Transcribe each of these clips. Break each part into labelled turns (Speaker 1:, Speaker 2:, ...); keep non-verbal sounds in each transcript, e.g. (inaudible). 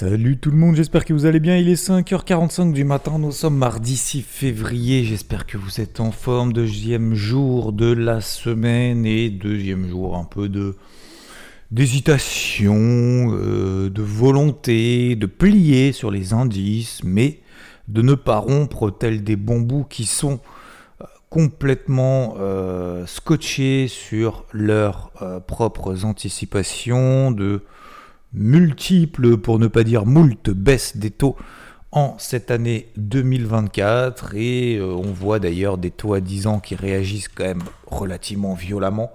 Speaker 1: Salut tout le monde, j'espère que vous allez bien. Il est 5h45 du matin, nous sommes mardi 6 février. J'espère que vous êtes en forme. Deuxième jour de la semaine et deuxième jour un peu de d'hésitation, euh, de volonté, de plier sur les indices, mais de ne pas rompre tels des bambous qui sont euh, complètement euh, scotchés sur leurs propres anticipations, de multiples, pour ne pas dire moult, baisses des taux en cette année 2024 et on voit d'ailleurs des taux à 10 ans qui réagissent quand même relativement violemment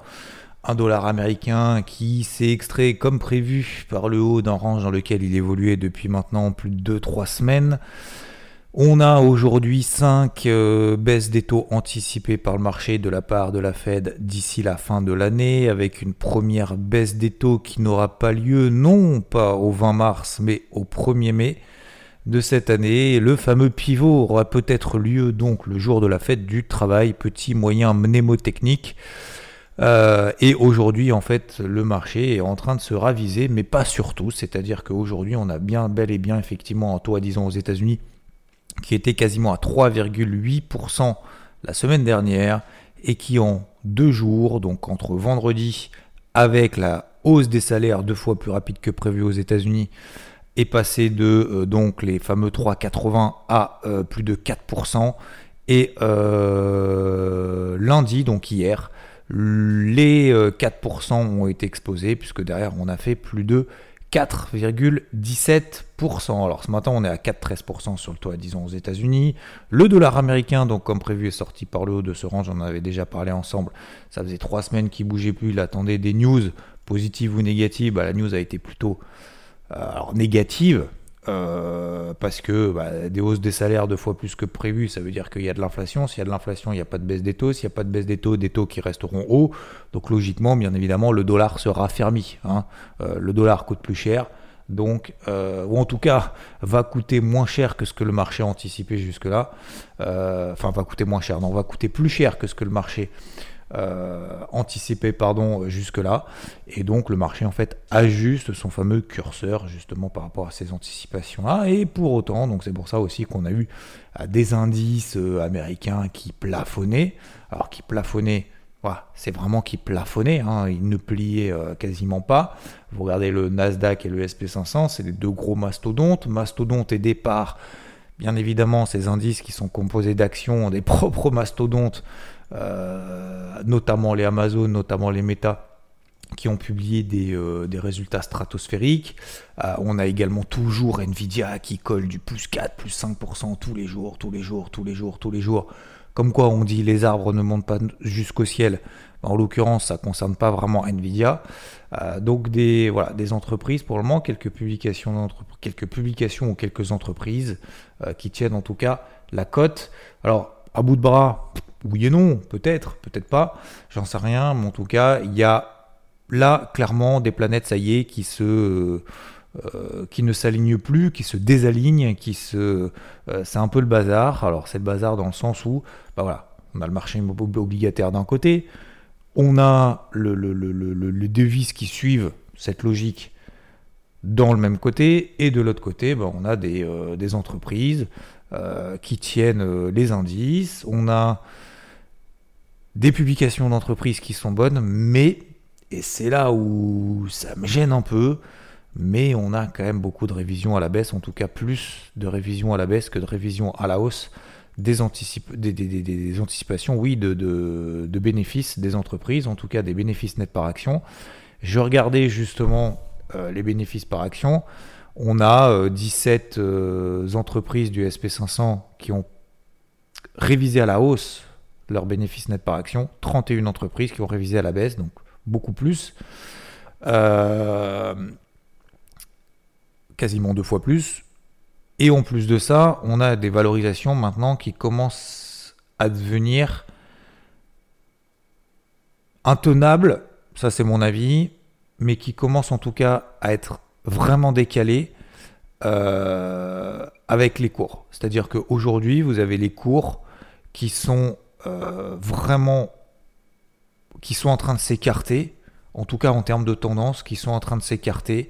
Speaker 1: un dollar américain qui s'est extrait comme prévu par le haut d'un range dans lequel il évoluait depuis maintenant plus de 2-3 semaines. On a aujourd'hui 5 euh, baisses des taux anticipées par le marché de la part de la Fed d'ici la fin de l'année, avec une première baisse des taux qui n'aura pas lieu non pas au 20 mars mais au 1er mai de cette année. Le fameux pivot aura peut-être lieu donc le jour de la fête du travail, petit moyen mnémotechnique. Euh, et aujourd'hui, en fait, le marché est en train de se raviser, mais pas surtout. C'est-à-dire qu'aujourd'hui, on a bien, bel et bien, effectivement, un taux à 10 ans aux États-Unis qui était quasiment à 3,8% la semaine dernière et qui, en deux jours, donc entre vendredi, avec la hausse des salaires deux fois plus rapide que prévu aux États-Unis, est passé de euh, donc les fameux 3,80 à euh, plus de 4%. Et lundi, donc hier, les 4% euh, ont été exposés, puisque derrière on a fait plus de 4,17%. Alors ce matin on est à 4,13% sur le 10 ans aux États-Unis. Le dollar américain, donc comme prévu, est sorti par le haut de ce range, on en avait déjà parlé ensemble. Ça faisait trois semaines qu'il bougeait plus, il attendait des news positives ou négatives. Bah, la news a été plutôt euh, négative. Euh, parce que bah, des hausses des salaires deux fois plus que prévu, ça veut dire qu'il y a de l'inflation. S'il y a de l'inflation, il n'y a pas de baisse des taux. S'il n'y a pas de baisse des taux, des taux qui resteront hauts. Donc logiquement, bien évidemment, le dollar sera fermi. Hein. Euh, le dollar coûte plus cher. Donc, euh, ou en tout cas, va coûter moins cher que ce que le marché a anticipé jusque-là. Enfin, va coûter moins cher. Non, va coûter plus cher que ce que le marché anticipé pardon jusque là et donc le marché en fait ajuste son fameux curseur justement par rapport à ces anticipations là et pour autant donc c'est pour ça aussi qu'on a eu euh, des indices euh, américains qui plafonnaient alors qui plafonnaient c'est vraiment qui plafonnaient, hein, ils ne pliaient quasiment pas. Vous regardez le Nasdaq et le SP500, c'est les deux gros mastodontes. Mastodontes et départ, bien évidemment, ces indices qui sont composés d'actions des (laughs) propres mastodontes euh, notamment les Amazon, notamment les Meta qui ont publié des, euh, résultats stratosphériques. Euh, on a également toujours Nvidia qui colle du plus 4, plus 5% tous les jours, tous les jours, tous les jours, tous les jours. Comme quoi on dit les arbres ne montent pas jusqu'au ciel. En l'occurrence, ça ne concerne pas vraiment Nvidia. donc des, voilà, des entreprises, pour le moment, quelques publications, quelques publications ou quelques entreprises qui tiennent en tout cas la cote. Alors, à bout de bras, oui et non, peut-être, peut-être pas, j'en sais rien, mais en tout cas, il y a là clairement des planètes, ça y est, qui. Euh, ne s'alignent plus, qui se désalignent, qui se, euh, c'est un peu le bazar. Alors c'est le bazar dans le sens où, bah voilà, on a le marché obligataire d'un côté, on a le, le, le, les devises qui suivent cette logique dans le même côté, et de l'autre côté, bah, on a des, euh, des entreprises qui tiennent les indices, on a des publications d'entreprises qui sont bonnes, mais, et c'est là où ça me gêne un peu, mais on a quand même beaucoup de révisions à la baisse, en tout cas plus de révisions à la baisse que de révisions à la hausse des, anticipations, oui, de, de, bénéfices des entreprises, en tout cas des bénéfices nets par action. Je regardais justement euh, les bénéfices par action. On a 17 euh, euh, entreprises du SP500 qui ont révisé à la hausse leur bénéfice net par action, 31 entreprises qui ont révisé à la baisse, donc beaucoup plus. Euh, quasiment deux fois plus. Et en plus de ça, on a des valorisations maintenant qui commencent à devenir intenables, ça c'est mon avis, mais qui commencent en tout cas à être vraiment décalées euh, avec les cours. C'est-à-dire qu'aujourd'hui, vous avez les cours qui sont euh, vraiment qui sont en train de s'écarter, en tout cas en termes de tendance, qui sont en train de s'écarter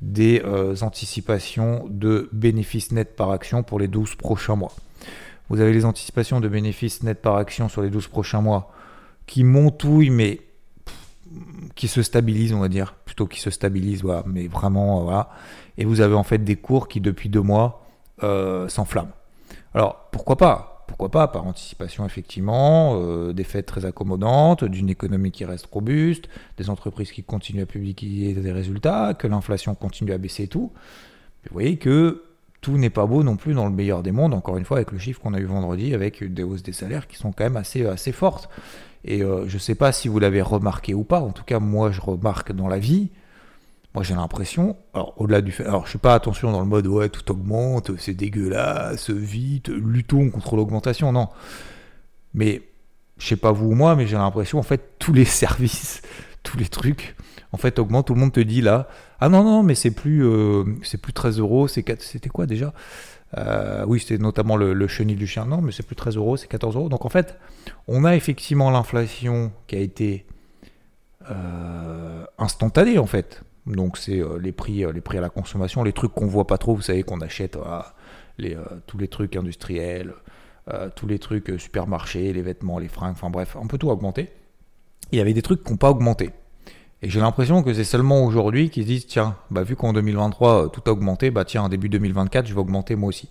Speaker 1: des euh, anticipations de bénéfices nets par action pour les 12 prochains mois. Vous avez les anticipations de bénéfices nets par action sur les 12 prochains mois qui montouillent, mais qui se stabilisent, on va dire, qui se stabilisent, voilà, mais vraiment, voilà. Et vous avez en fait des cours qui, depuis deux mois, euh, s'enflamment. Alors, pourquoi pas? Pourquoi pas, par anticipation effectivement, euh, des fêtes très accommodantes, d'une économie qui reste robuste, des entreprises qui continuent à publier des résultats, que l'inflation continue à baisser et tout. vous voyez que n'est pas beau non plus dans le meilleur des mondes, encore une fois avec le chiffre qu'on a eu vendredi, avec des hausses des salaires qui sont quand même assez, assez fortes. Et euh, je ne sais pas si vous l'avez remarqué ou pas, en tout cas moi je remarque dans la vie, moi, j'ai l'impression, alors au-delà du fait, alors je suis pas attention dans le mode ouais, tout augmente, c'est dégueulasse, vite, luttons contre l'augmentation, non. Mais je sais pas vous ou moi, mais j'ai l'impression en fait tous les (laughs) services, tous les trucs, en fait augmentent. Tout le monde te dit là, ah non non, mais c'est plus, euh, c'est plus 13 euros, c'était quoi déjà? Euh, Oui, c'était notamment le, chenil du chien, non, mais c'est plus 13 euros, c'est 14 euros. Donc en fait, on a effectivement l'inflation qui a été euh, instantanée en fait. Donc c'est les prix, les prix à la consommation, les trucs qu'on voit pas trop. Vous savez qu'on achète tous les trucs industriels, tous les trucs supermarchés, les vêtements, les fringues, enfin bref, on peut tout augmenter. Il y avait des trucs qui n'ont pas augmenté. Et j'ai l'impression que c'est seulement aujourd'hui qu'ils se disent tiens, bah, vu qu'en 2023 tout a augmenté, bah tiens, en début 2024 je vais augmenter moi aussi.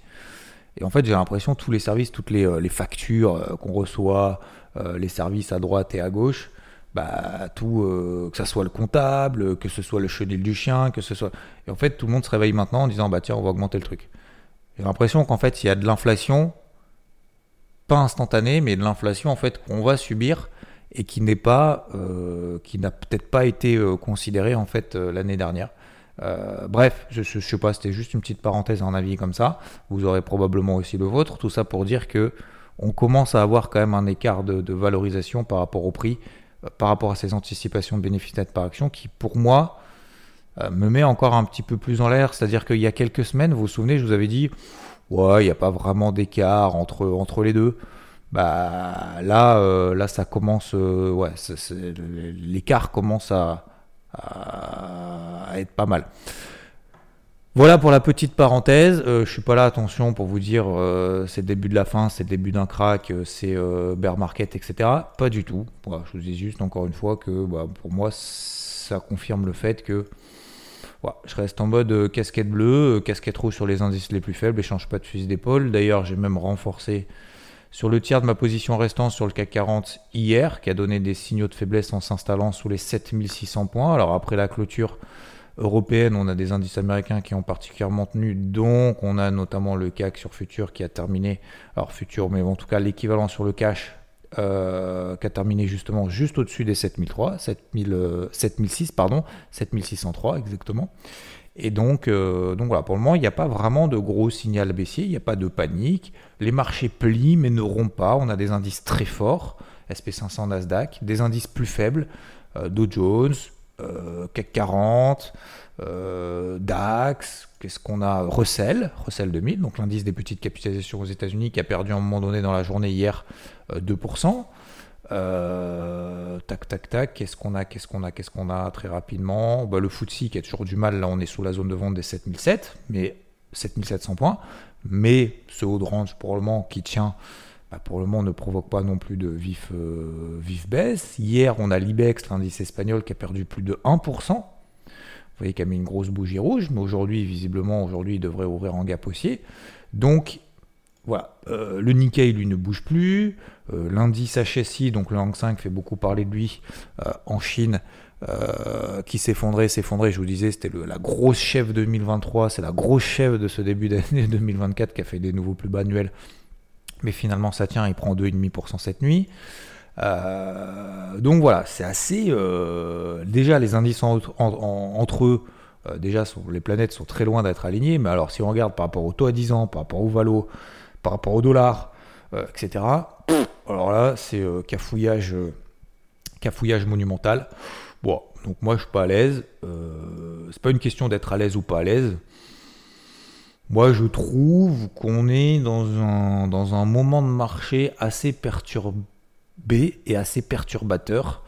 Speaker 1: Et en fait j'ai l'impression que tous les services, toutes les, les factures qu'on reçoit, les services à droite et à gauche, bah, tout, euh, que ce soit le comptable, que ce soit le chenil du chien, que ce soit. Et en fait, tout le monde se réveille maintenant en disant bah tiens, on va augmenter le truc. J'ai l'impression qu'en fait, il y a de l'inflation, pas instantanée, mais de l'inflation en fait qu'on va subir et qui n'est pas, euh, qui n'a peut-être pas été euh, considérée en fait l'année dernière. bref, je, je, sais pas, c'était juste une petite parenthèse, en avis comme ça. Vous aurez probablement aussi le vôtre. Tout ça pour dire que on commence à avoir quand même un écart de, valorisation par rapport au prix par rapport à ces anticipations de bénéfices nets par action qui, pour moi, euh, me met encore un petit peu plus en l'air. C'est-à-dire qu'il y a quelques semaines, vous vous souvenez, je vous avais dit, ouais, il n'y a pas vraiment d'écart entre, entre les deux. Bah là, euh, là, ça commence, euh, ouais, l'écart commence à, être pas mal. Voilà pour la petite parenthèse. Euh, je suis pas là, attention, pour vous dire euh, c'est le début de la fin, c'est le début d'un crack, c'est bear market, etc. Pas du tout. je vous dis juste encore une fois que bah, pour moi, ça confirme le fait que je reste en mode casquette bleue, casquette rouge sur les indices les plus faibles et change pas de fusil d'épaule. D'ailleurs, j'ai même renforcé sur le tiers de ma position restante sur le CAC 40 hier, qui a donné des signaux de faiblesse en s'installant sous les 7600 points. Alors après la clôture européenne, on a des indices américains qui ont particulièrement tenu, donc on a notamment le CAC sur futur qui a terminé, alors futur, mais en tout cas l'équivalent sur le cash euh, qui a terminé justement juste au-dessus des 7003, 7000, 7006, pardon, 7603 exactement. Et donc, euh, donc voilà, pour le moment, il n'y a pas vraiment de gros signal baissier, il n'y a pas de panique. Les marchés plient mais ne rompent pas. On a des indices très forts, SP500, Nasdaq, des indices plus faibles, euh, Dow Jones, euh, CAC 40, euh, DAX, qu'est-ce qu'on a? Russell, Russell 2000, donc l'indice des petites capitalisations aux États-Unis qui a perdu à un moment donné dans la journée hier 2%. Euh, tac, tac, tac. Qu'est-ce qu'on a Qu'est-ce qu'on a Qu'est-ce qu'on a très rapidement? Bah, Le FTSE qui a toujours du mal. Là, on est sous la zone de vente des 7007, mais 7700 points. Mais ce haut de range pour le moment qui tient bah, pour le moment ne provoque pas non plus de vif, euh, vif baisse. Hier, on a l'IBEX, l'indice espagnol, qui a perdu plus de 1%. Vous voyez qu'il a mis une grosse bougie rouge, mais aujourd'hui, visiblement, aujourd'hui, il devrait ouvrir en gap haussier. Donc, voilà, euh, le Nikkei, lui, ne bouge plus. Euh, l'indice HSI, donc le Hang 5, fait beaucoup parler de lui en Chine, qui s'effondrait, s'effondrait. Je vous disais, c'était la grosse chef 2023, c'est la grosse chef de ce début d'année (laughs) 2024 qui a fait des nouveaux plus bas annuels mais finalement ça tient, il prend 2,5% cette nuit. Euh, donc voilà, c'est assez. Euh, déjà, les indices entre eux euh, déjà, les planètes sont très loin d'être alignées. Mais alors, si on regarde par rapport au taux à 10 ans, par rapport au valo, par rapport au dollar, etc., alors là, c'est cafouillage, cafouillage monumental. Bon, donc moi, je suis pas à l'aise. c'est pas une question d'être à l'aise ou pas à l'aise. Moi, je trouve qu'on est dans un, dans un moment de marché assez perturbé et assez perturbateur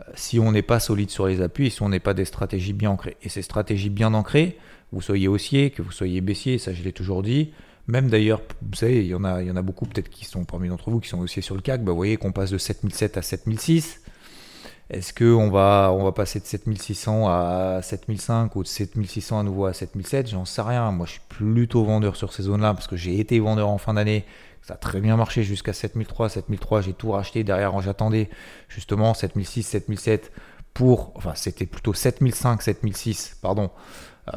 Speaker 1: euh, si on n'est pas solide sur les appuis et si on n'est pas des stratégies bien ancrées. Et ces stratégies bien ancrées, vous soyez haussier, que vous soyez baissier, ça je l'ai toujours dit, même d'ailleurs, vous savez, il y en a, il y en a beaucoup peut-être qui sont parmi d'entre vous qui sont haussiers sur le CAC, bah, vous voyez qu'on passe de 7007 à 7006. Est-ce qu'on va, on va passer de 7600 à 7005 ou de 7600 à nouveau à 7007 J'en sais rien. Moi, je suis plutôt vendeur sur ces zones-là parce que j'ai été vendeur en fin d'année. Ça a très bien marché jusqu'à 7003. 7003, j'ai tout racheté. Derrière, j'attendais justement 7006, 7007 pour. Enfin, c'était plutôt 7005, 7006, pardon, euh,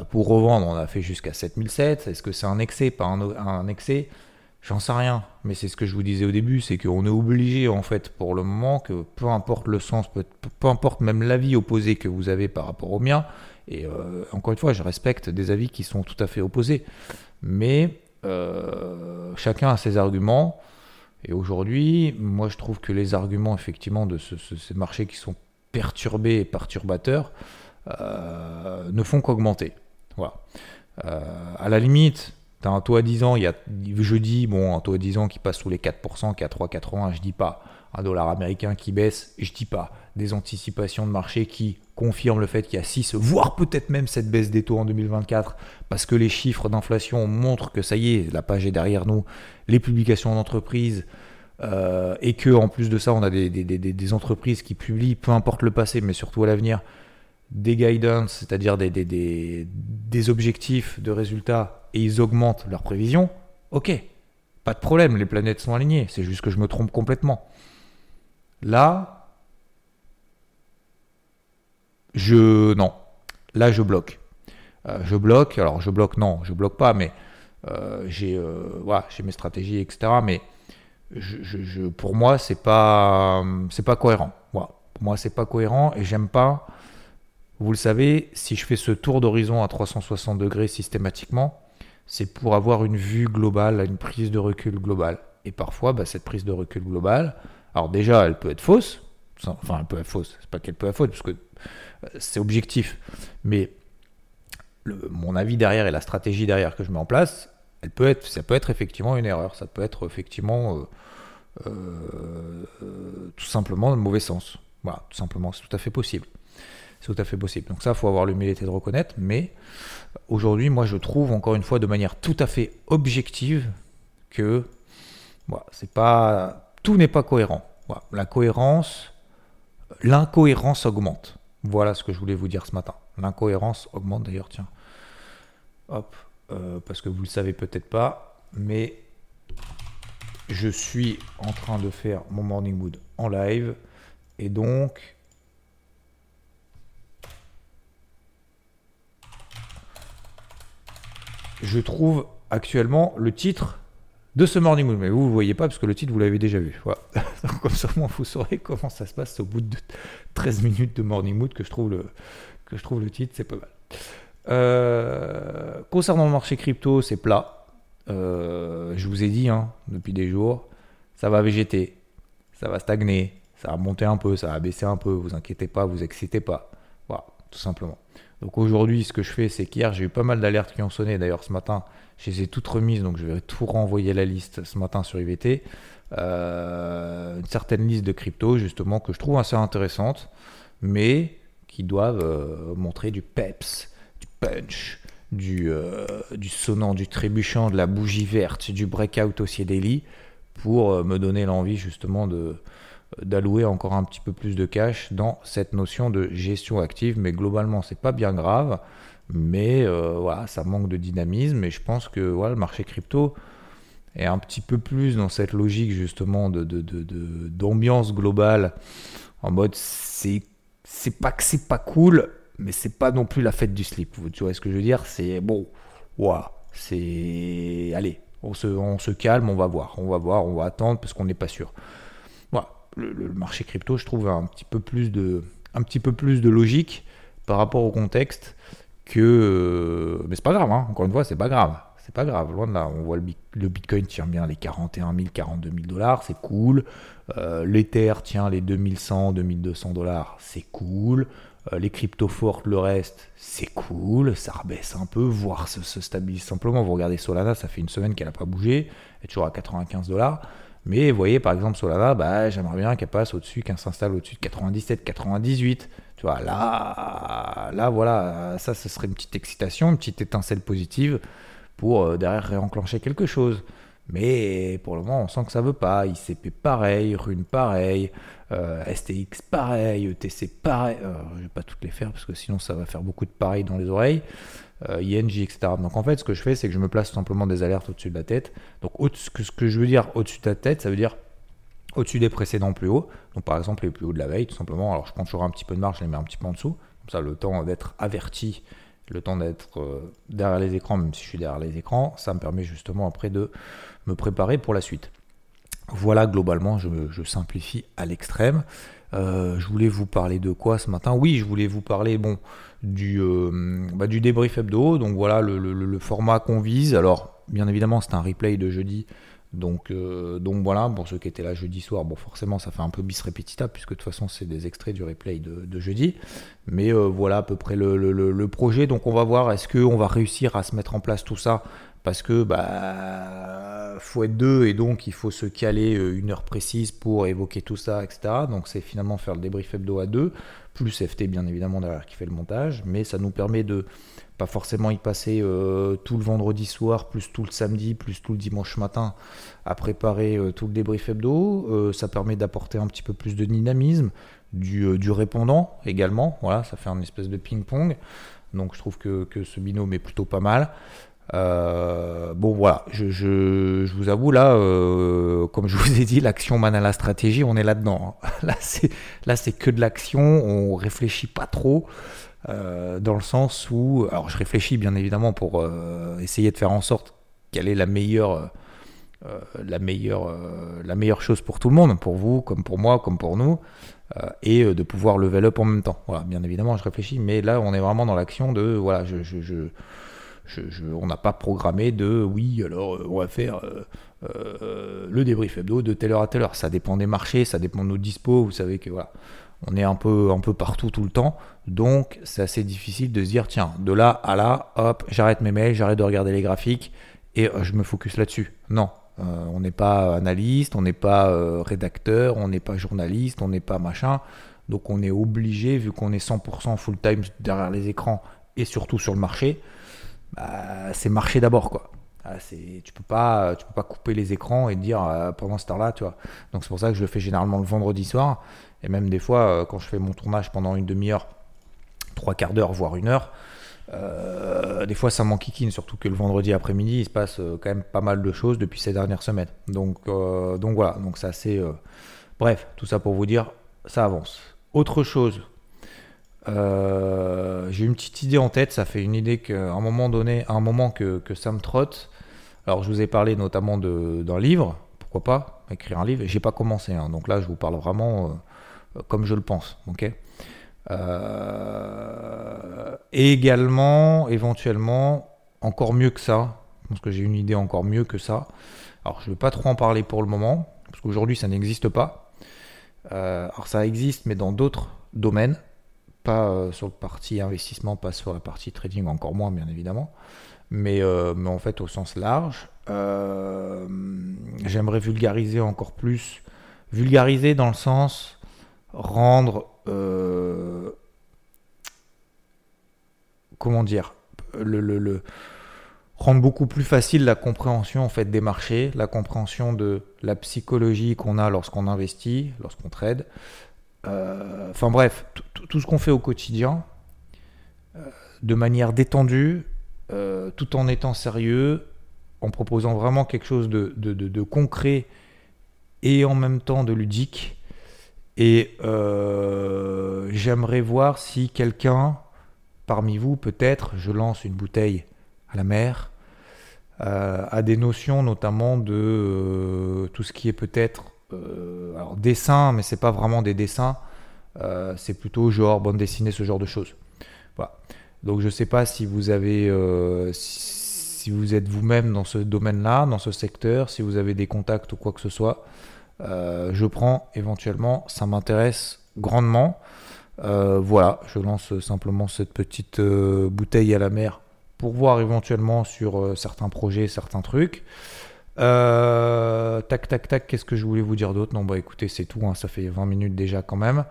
Speaker 1: pour revendre. On a fait jusqu'à 7007. Est-ce que c'est un excès Pas un excès? J'en sais rien, mais c'est ce que je vous disais au début, c'est qu'on est obligé en fait pour le moment que peu importe le sens, peu, importe même l'avis opposé que vous avez par rapport au mien, et euh, encore une fois, je respecte des avis qui sont tout à fait opposés, mais euh, chacun a ses arguments, et aujourd'hui, moi je trouve que les arguments effectivement de ces marchés qui sont perturbés et perturbateurs euh, ne font qu'augmenter. Voilà. à la limite, T'as un taux à 10 ans, y a jeudi, bon, un taux à 10 ans qui passe sous les 4%, qui 3,80, je dis pas. Un dollar américain qui baisse, je dis pas. Des anticipations de marché qui confirment le fait qu'il y a 6, voire peut-être même cette baisse des taux en 2024, parce que les chiffres d'inflation montrent que ça y est, la page est derrière nous, les publications d'entreprises, euh, et que en plus de ça, on a des, des, entreprises qui publient, peu importe le passé, mais surtout à l'avenir, des guidance, c'est-à-dire des, des, objectifs de résultats, et ils augmentent leurs prévisions, ok, pas de problème, les planètes sont alignées, c'est juste que je me trompe complètement. Là, je... Non, là je bloque. Euh, je bloque, alors je bloque, non, je bloque pas, mais euh, j'ai euh, voilà, mes stratégies, etc. Mais je, pour moi, c'est pas, pas cohérent. Voilà. Pour moi, c'est pas cohérent et j'aime pas vous le savez, si je fais ce tour d'horizon à 360 degrés systématiquement, c'est pour avoir une vue globale, une prise de recul globale. Et parfois, bah, cette prise de recul globale, alors déjà, elle peut être fausse. Enfin, elle peut être fausse. C'est pas qu'elle peut être fausse, parce que euh, c'est objectif. Mais mon avis derrière et la stratégie derrière que je mets en place, elle peut être, ça peut être effectivement une erreur. Ça peut être effectivement euh, euh, tout simplement le mauvais sens. Voilà, tout simplement, c'est tout à fait possible c'est tout à fait possible. Donc ça, faut avoir l'humilité de reconnaître. Mais aujourd'hui, moi, je trouve encore une fois de manière tout à fait objective que c'est pas tout n'est pas cohérent. La cohérence, l'incohérence augmente. Voilà ce que je voulais vous dire ce matin. L'incohérence augmente d'ailleurs, tiens. Hop, euh, parce que vous le savez peut-être pas, mais je suis en train de faire mon morning mood en live et donc je trouve actuellement le titre de ce Morning Mood. Mais vous, ne voyez pas parce que le titre, vous l'avez déjà vu. Voilà. (laughs) comme ça, vous saurez comment ça se passe au bout de 13 minutes de Morning Mood que je trouve le, que je trouve le titre, c'est pas mal. Euh, concernant le marché crypto, c'est plat. Euh, je vous ai dit hein, depuis des jours, ça va végéter, ça va stagner, ça va monter un peu, ça va baisser un peu. Vous inquiétez pas, vous excitez pas. Voilà, tout simplement. Donc aujourd'hui, ce que je fais, c'est qu'hier, j'ai eu pas mal d'alertes qui ont sonné. D'ailleurs, ce matin, je les ai toutes remises, donc je vais tout renvoyer la liste ce matin sur IVT. Euh, une certaine liste de crypto, justement, que je trouve assez intéressante, mais qui doivent euh, montrer du peps, du punch, du, euh, du sonnant, du trébuchant, de la bougie verte, du breakout aussi daily, pour me donner l'envie, justement, de d'allouer encore un petit peu plus de cash dans cette notion de gestion active. Mais globalement, c'est pas bien grave. Mais euh, voilà, ça manque de dynamisme. Et je pense que voilà, le marché crypto est un petit peu plus dans cette logique justement de, d'ambiance globale. En mode, c'est, c'est pas que c'est pas cool, mais c'est pas non plus la fête du slip. Tu vois ce que je veux dire? C'est bon, voilà, c'est. Allez, on se, on se calme, on va voir, on va voir, on va attendre parce qu'on n'est pas sûr le, marché crypto, je trouve, un petit peu plus de, logique par rapport au contexte que. mais c'est pas grave, hein. encore une fois, c'est pas grave. C'est pas grave, loin de là. On voit le, Bitcoin tient bien les 41 000, 42 000 dollars, c'est cool. L'Ether tient les 2100, 2200 dollars, c'est cool. les crypto fortes, le reste, c'est cool. Ça rebaisse un peu, voire se, se, stabilise simplement. Vous regardez Solana, ça fait une semaine qu'elle n'a pas bougé, elle est toujours à 95 dollars. Mais vous voyez, par exemple, Solana, bah, j'aimerais bien qu'elle passe au-dessus, qu'elle s'installe au-dessus de 97, 98. Tu vois, là, là, voilà, ça, ce serait une petite excitation, une petite étincelle positive pour euh, derrière réenclencher quelque chose. Mais pour le moment, on sent que ça veut pas. ICP pareil, Rune pareil, euh, STX pareil, ETC pareil. Euh, je vais pas toutes les faire parce que sinon ça va faire beaucoup de pareil dans les oreilles. Euh, ING, etc. Donc en fait, ce que je fais, c'est que je me place simplement des alertes au-dessus de la tête. Donc ce que, je veux dire au-dessus de la tête, ça veut dire au-dessus des précédents plus hauts. Donc par exemple les plus hauts de la veille, tout simplement. Alors je prends toujours un petit peu de marge, je les mets un petit peu en dessous. Comme ça, le temps d'être averti, le temps d'être euh, derrière les écrans, même si je suis derrière les écrans, ça me permet justement après de me préparer pour la suite. Voilà, globalement, je simplifie à l'extrême. Euh, je voulais vous parler de quoi ce matin? Oui, je voulais vous parler bon, du, euh, bah, du débrief hebdo. Donc voilà le, format qu'on vise. Alors, bien évidemment, c'est un replay de jeudi. Donc, euh, donc voilà, pour ceux qui étaient là jeudi soir, bon forcément ça fait un peu bis repetita puisque de toute façon c'est des extraits du replay de, jeudi. Mais voilà à peu près le, le, projet. Donc on va voir est-ce qu'on va réussir à se mettre en place tout ça parce que bah faut être deux et donc il faut se caler euh, une heure précise pour évoquer tout ça, etc. Donc c'est finalement faire le débrief hebdo à deux, plus FT bien évidemment derrière qui fait le montage, mais ça nous permet de pas forcément y passer euh, tout le vendredi soir, plus tout le samedi, plus tout le dimanche matin à préparer euh, tout le débrief hebdo. ça permet d'apporter un petit peu plus de dynamisme, du, du, répondant également. Voilà, ça fait un espèce de ping-pong. Donc je trouve que, que, ce binôme est plutôt pas mal. Euh, bon voilà, je, vous avoue là, euh, comme je vous ai dit, l'action mène à la stratégie, on est là-dedans. Hein. (laughs) Là c'est là c'est que de l'action, on réfléchit pas trop euh, dans le sens où, alors je réfléchis bien évidemment pour essayer de faire en sorte quelle est la meilleure la meilleure la meilleure chose pour tout le monde, pour vous comme pour moi comme pour nous, et de pouvoir level up en même temps. Voilà, bien évidemment je réfléchis, mais là on est vraiment dans l'action de voilà je, je on n'a pas programmé de oui, alors euh, on va faire euh, euh, le débrief hebdo de telle heure à telle heure. Ça dépend des marchés, ça dépend de nos dispos. Vous savez que voilà, on est un peu, partout tout le temps. Donc c'est assez difficile de se dire tiens, de là à là, hop, j'arrête mes mails, j'arrête de regarder les graphiques et je me focus là-dessus. Non. on n'est pas analyste, on n'est pas rédacteur, on n'est pas journaliste, on n'est pas machin. Donc on est obligé, vu qu'on est 100% full-time derrière les écrans et surtout sur le marché, bah, c'est marcher d'abord quoi. Ah, tu peux pas, tu peux pas couper les écrans et dire euh, pendant cette heure-là, tu vois. Donc c'est pour ça que je le fais généralement le vendredi soir et même des fois euh, quand je fais mon tournage pendant une demi-heure, trois quarts d'heure, voire une heure. Euh, des fois ça m'enquiquine, surtout que le vendredi après-midi il se passe quand même pas mal de choses depuis ces dernières semaines. Donc, donc voilà, donc c'est assez. Bref, tout ça pour vous dire, ça avance. Autre chose euh, j'ai une petite idée en tête, ça fait une idée qu'à un moment donné, à un moment que, ça me trotte. Alors je vous ai parlé notamment d'un livre, pourquoi pas, écrire un livre. J'ai pas commencé, hein. donc là je vous parle vraiment euh, comme je le pense, ok? Euh, et également, éventuellement, encore mieux que ça, parce que j'ai une idée encore mieux que ça. Alors je ne vais pas trop en parler pour le moment, parce qu'aujourd'hui ça n'existe pas. alors ça existe, mais dans d'autres domaines euh, sur le parti investissement, pas sur la partie trading, encore moins bien évidemment, mais, euh, mais en fait au sens large. Euh, j'aimerais vulgariser encore plus, vulgariser dans le sens rendre, comment dire, le, rendre beaucoup plus facile la compréhension en fait des marchés, la compréhension de la psychologie qu'on a lorsqu'on investit, lorsqu'on trade, enfin bref, tout ce qu'on fait au quotidien, euh, de manière détendue, euh, tout en étant sérieux, en proposant vraiment quelque chose de, concret et en même temps de ludique. Et j'aimerais voir si quelqu'un parmi vous, peut-être, je lance une bouteille à la mer, a des notions notamment de tout ce qui est peut-être euh, alors dessin, mais c'est pas vraiment des dessins, euh, c'est plutôt genre bande dessinée, ce genre de choses. Voilà. Donc je ne sais pas si vous avez, euh, si vous êtes vous-même dans ce domaine-là, dans ce secteur, si vous avez des contacts ou quoi que ce soit. Euh, je prends éventuellement, ça m'intéresse grandement. Voilà, je lance simplement cette petite bouteille à la mer pour voir éventuellement sur certains projets, certains trucs. tac, tac, tac, qu'est-ce que je voulais vous dire d'autre? Non, bah écoutez, c'est tout, hein, ça fait 20 minutes déjà quand même.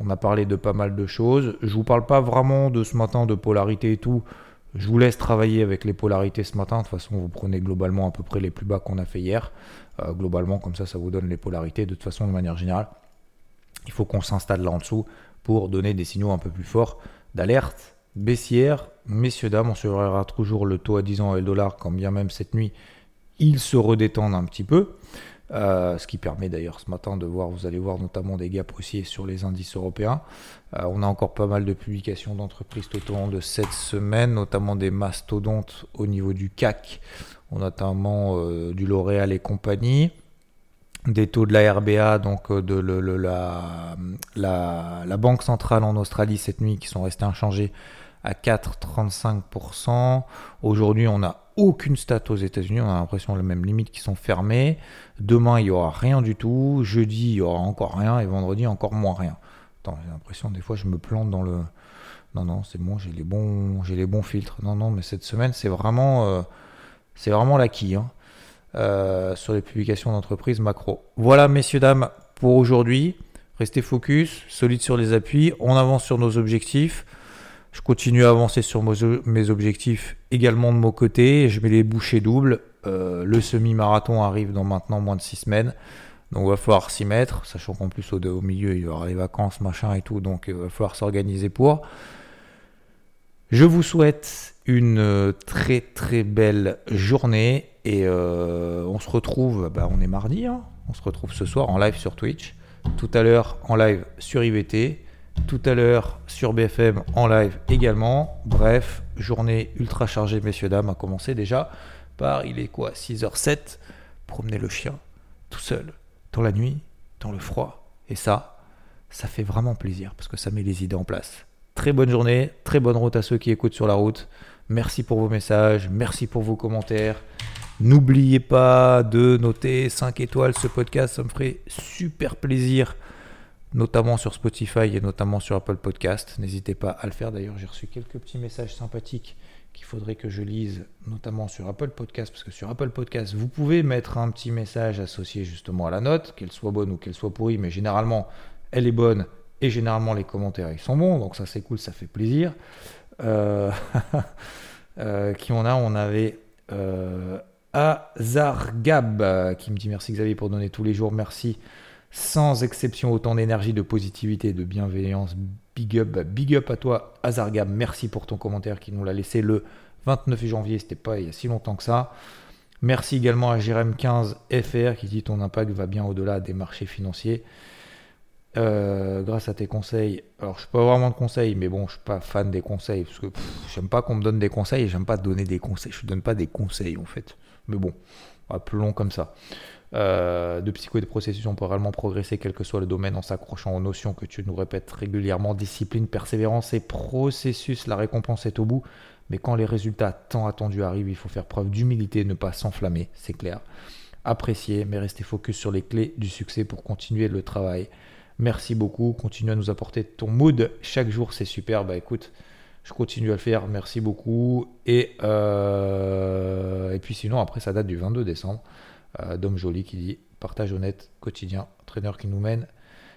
Speaker 1: On a parlé de pas mal de choses. Je vous parle pas vraiment de ce matin de polarité et tout. Je vous laisse travailler avec les polarités ce matin. De toute façon, vous prenez globalement à peu près les plus bas qu'on a fait hier. Euh, globalement, comme ça, ça vous donne les polarités. De toute façon, de manière générale, il faut qu'on s'installe là en dessous pour donner des signaux un peu plus forts d'alerte baissière. Messieurs, dames, on surveillera toujours le taux à 10 ans et le dollar, quand bien même cette nuit, il se redétendent un petit peu. Euh, ce qui permet d'ailleurs ce matin de voir, vous allez voir notamment des gaps haussiers sur les indices européens. Euh, on a encore pas mal de publications d'entreprises tout de cette semaine, notamment des mastodontes au niveau du CAC, notamment euh, du L'Oréal et compagnie des taux de la RBA, donc de la, Banque centrale en Australie cette nuit qui sont restés inchangés à 4,35%. Aujourd'hui, on n'a aucune stat aux États-Unis. On a l'impression les mêmes limites qui sont fermées. Demain, il n'y aura rien du tout. Jeudi, il y aura encore rien. Et vendredi, encore moins rien. Attends, j'ai l'impression, des fois, je me plante dans le. Non, non, c'est bon, j'ai les bons, j'ai les bons filtres. Non, non, mais cette semaine, c'est vraiment, euh, c'est vraiment l'acquis hein, euh, sur les publications d'entreprises macro. Voilà, messieurs dames, pour aujourd'hui. Restez focus, solide sur les appuis. On avance sur nos objectifs. Je continue à avancer sur mes objectifs également de mon côté. Je mets les bouchées doubles. Euh, le semi-marathon arrive dans maintenant moins de 6 semaines. Donc il va falloir s'y mettre, sachant qu'en plus au, milieu il y aura les vacances, machin et tout, donc il va falloir s'organiser pour. Je vous souhaite une très très belle journée et euh, on se retrouve, bah, on est mardi, hein. on se retrouve ce soir en live sur Twitch, tout à l'heure en live sur IVT tout à l'heure sur BFM en live également. Bref, journée ultra chargée, messieurs, dames, à commencer déjà par, il est quoi, 6h07, promener le chien tout seul, dans la nuit, dans le froid. Et ça, ça fait vraiment plaisir parce que ça met les idées en place. Très bonne journée, très bonne route à ceux qui écoutent sur la route. Merci pour vos messages, merci pour vos commentaires. N'oubliez pas de noter 5 étoiles ce podcast, ça me ferait super plaisir notamment sur Spotify et notamment sur Apple Podcast. N'hésitez pas à le faire. D'ailleurs, j'ai reçu quelques petits messages sympathiques qu'il faudrait que je lise, notamment sur Apple Podcast, parce que sur Apple Podcast, vous pouvez mettre un petit message associé justement à la note, qu'elle soit bonne ou qu'elle soit pourrie, mais généralement, elle est bonne et généralement les commentaires ils sont bons, donc ça c'est cool, ça fait plaisir. Euh, (laughs) euh, qui on a? On avait euh, Azargab qui me dit merci Xavier pour donner tous les jours, merci sans exception autant d'énergie, de positivité, de bienveillance. Big up, big up à toi, Azargam. Merci pour ton commentaire qui nous l'a laissé le 29 janvier. C'était pas il y a si longtemps que ça. Merci également à Jérém15FR qui dit ton impact va bien au-delà des marchés financiers. Euh, grâce à tes conseils, alors je suis pas vraiment de conseils, mais bon, je suis pas fan des conseils parce que j'aime pas qu'on me donne des conseils j'aime pas donner des conseils. Je donne pas des conseils en fait, mais bon, appelons comme ça. Euh, de psycho et de processus, on peut réellement progresser, quel que soit le domaine, en s'accrochant aux notions que tu nous répètes régulièrement. Discipline, persévérance et processus, la récompense est au bout. Mais quand les résultats tant attendus arrivent, il faut faire preuve d'humilité, ne pas s'enflammer, c'est clair. Apprécier, mais rester focus sur les clés du succès pour continuer le travail. Merci beaucoup, continue à nous apporter ton mood chaque jour, c'est super. Bah écoute, je continue à le faire, merci beaucoup. Et, euh, et puis sinon, après, ça date du 22 décembre. Euh, Dom Joly qui dit partage honnête, quotidien, entraîneur qui nous mène,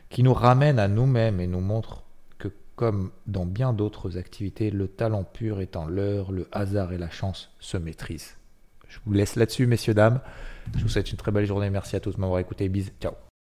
Speaker 1: qui nous ramène à nous-mêmes et nous montre que comme dans bien d'autres activités, le talent pur étant l'heure, le hasard et la chance se maîtrisent. Je vous laisse là-dessus, messieurs, dames. Je vous souhaite une très belle journée. Merci à tous de m'avoir écouté. Bis. Ciao.